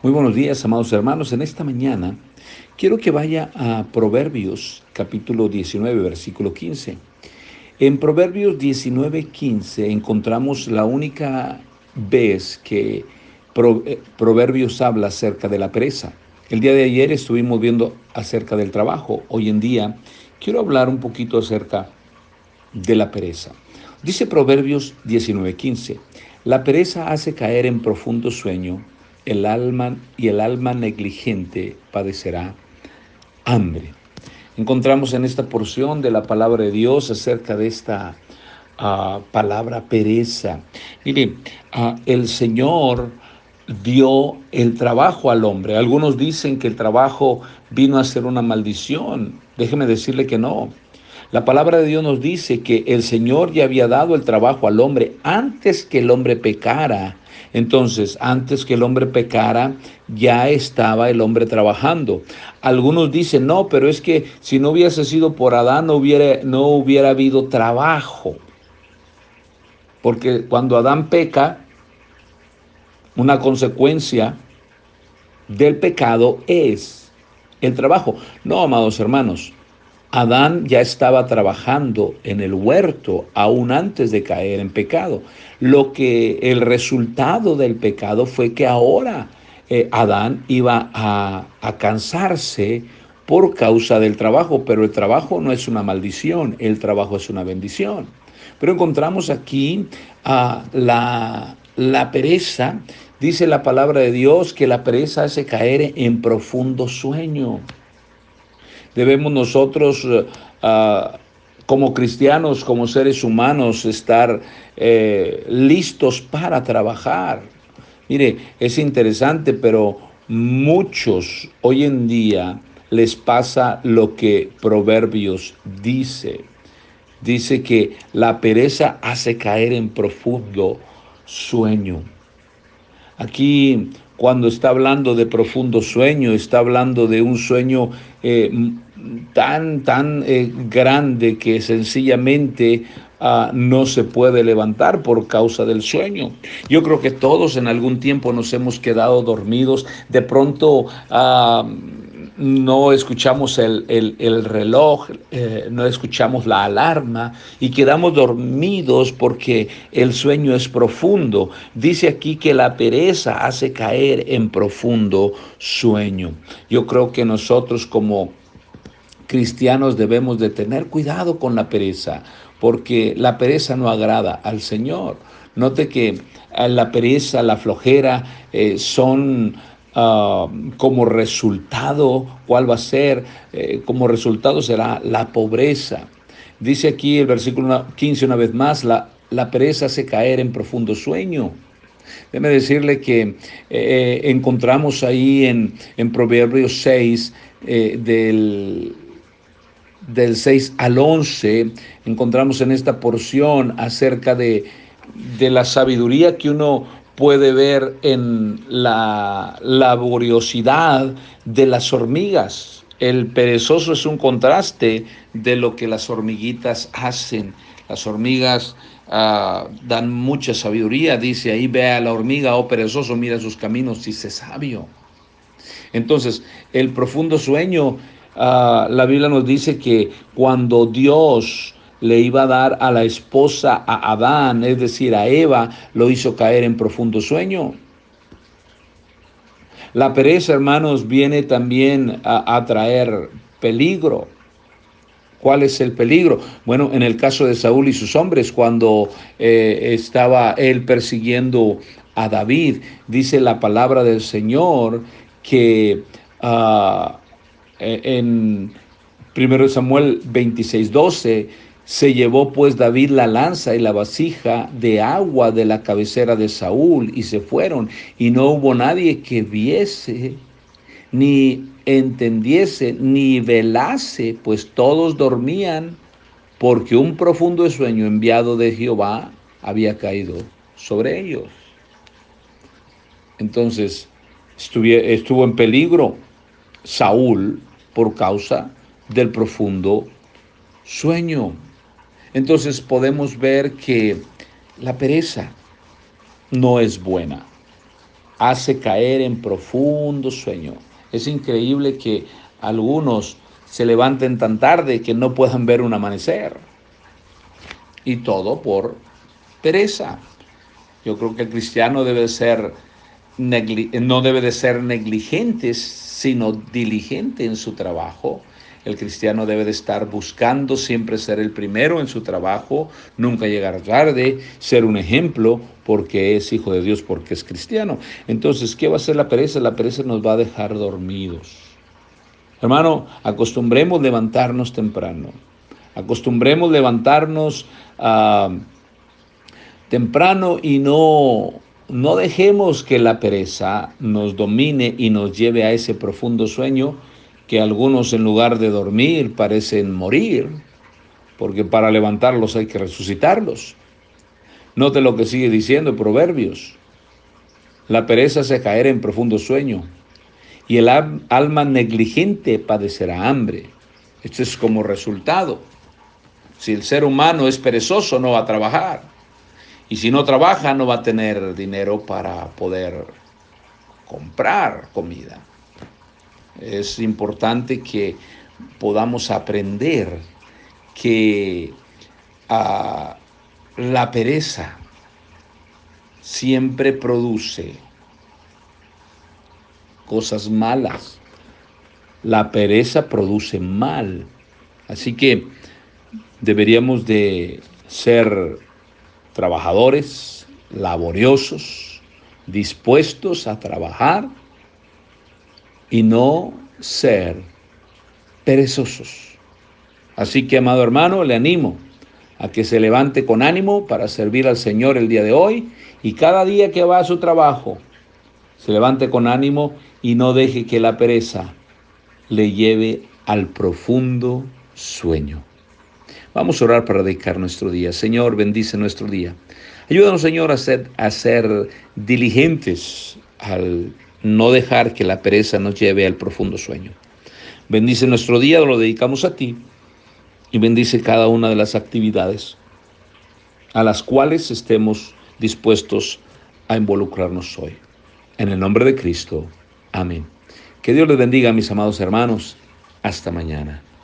Muy buenos días, amados hermanos. En esta mañana quiero que vaya a Proverbios capítulo 19, versículo 15. En Proverbios 19, 15 encontramos la única vez que eh, Proverbios habla acerca de la pereza. El día de ayer estuvimos viendo acerca del trabajo. Hoy en día quiero hablar un poquito acerca de la pereza. Dice Proverbios 19, 15. La pereza hace caer en profundo sueño el alma y el alma negligente padecerá hambre. Encontramos en esta porción de la palabra de Dios acerca de esta ah, palabra pereza. Mire, ah, el Señor dio el trabajo al hombre. Algunos dicen que el trabajo vino a ser una maldición. Déjeme decirle que no. La palabra de Dios nos dice que el Señor ya había dado el trabajo al hombre antes que el hombre pecara. Entonces, antes que el hombre pecara, ya estaba el hombre trabajando. Algunos dicen, no, pero es que si no hubiese sido por Adán, no hubiera, no hubiera habido trabajo. Porque cuando Adán peca, una consecuencia del pecado es el trabajo. No, amados hermanos, Adán ya estaba trabajando en el huerto aún antes de caer en pecado. Lo que el resultado del pecado fue que ahora eh, Adán iba a, cansarse por causa del trabajo, pero el trabajo no es una maldición, el trabajo es una bendición. Pero encontramos aquí a la, la pereza, dice la palabra de Dios que la pereza hace caer en profundo sueño. Debemos nosotros eh, como cristianos, como seres humanos, estar eh, listos para trabajar. Mire, es interesante, pero muchos hoy en día les pasa lo que Proverbios dice. Dice que la pereza hace caer en profundo sueño. Aquí cuando está hablando de profundo sueño, está hablando de un sueño eh, tan, tan eh, grande que sencillamente ah, no se puede levantar por causa del sueño. Yo creo que todos en algún tiempo nos hemos quedado dormidos, de pronto... Ah, no escuchamos el, reloj, eh, no escuchamos la alarma y quedamos dormidos porque el sueño es profundo. Dice aquí que la pereza hace caer en profundo sueño. Yo creo que nosotros como cristianos debemos de tener cuidado con la pereza porque la pereza no agrada al Señor. Note que la pereza, la flojera eh, son Ah, como resultado, ¿cuál va a ser? Eh, como resultado será la pobreza. Dice aquí el versículo 15 una vez más, la, la pereza hace caer en profundo sueño. Déjeme decirle que eh, encontramos ahí en, en Proverbios 6, eh, del, del 6 al 11, encontramos en esta porción acerca de, de la sabiduría que uno puede ver en la laboriosidad de las hormigas. El perezoso es un contraste de lo que las hormiguitas hacen. Las hormigas ah, dan mucha sabiduría. Dice ahí, ve a la hormiga, oh perezoso, mira sus caminos, dice sabio. Entonces, el profundo sueño, ah, la Biblia nos dice que cuando Dios le iba a dar a la esposa a Adán, es decir, a Eva, lo hizo caer en profundo sueño. La pereza, hermanos, viene también a, traer peligro. ¿Cuál es el peligro? Bueno, en el caso de Saúl y sus hombres, cuando eh, estaba él persiguiendo a David, dice la palabra del Señor que ah, en 1 Samuel 26, 12, se llevó pues David la lanza y la vasija de agua de la cabecera de Saúl y se fueron y no hubo nadie que viese ni entendiese ni velase, pues todos dormían porque un profundo sueño enviado de Jehová había caído sobre ellos. Entonces estuvo en peligro Saúl por causa del profundo sueño. Entonces podemos ver que la pereza no es buena. hace caer en profundo sueño. Es increíble que algunos se levanten tan tarde que no puedan ver un amanecer. Y todo por pereza. Yo creo que el cristiano debe ser no debe de ser negligente, sino diligente en su trabajo. El cristiano debe de estar buscando siempre ser el primero en su trabajo, nunca llegar tarde, ser un ejemplo porque es hijo de Dios, porque es cristiano. Entonces, ¿qué va a hacer la pereza? La pereza nos va a dejar dormidos. Hermano, acostumbremos levantarnos temprano. Acostumbremos levantarnos ah, temprano y no, no dejemos que la pereza nos domine y nos lleve a ese profundo sueño que algunos en lugar de dormir parecen morir, porque para levantarlos hay que resucitarlos. Note lo que sigue diciendo Proverbios. La pereza se caerá en profundo sueño y el alma negligente padecerá hambre. Esto es como resultado. Si el ser humano es perezoso, no va a trabajar. Y si no trabaja, no va a tener dinero para poder comprar comida. Es importante que podamos aprender que ah, la pereza siempre produce cosas malas. La pereza produce mal. Así que deberíamos de ser trabajadores, laboriosos, dispuestos a trabajar y no ser perezosos. Así que, amado hermano, le animo a que se levante con ánimo para servir al Señor el día de hoy y cada día que va a su trabajo, se levante con ánimo y no deje que la pereza le lleve al profundo sueño. Vamos a orar para dedicar nuestro día. Señor, bendice nuestro día. Ayúdanos, Señor, a ser, diligentes al no dejar que la pereza nos lleve al profundo sueño. Bendice nuestro día, lo dedicamos a ti y bendice cada una de las actividades a las cuales estemos dispuestos a involucrarnos hoy. En el nombre de Cristo. Amén. Que Dios les bendiga, mis amados hermanos. Hasta mañana.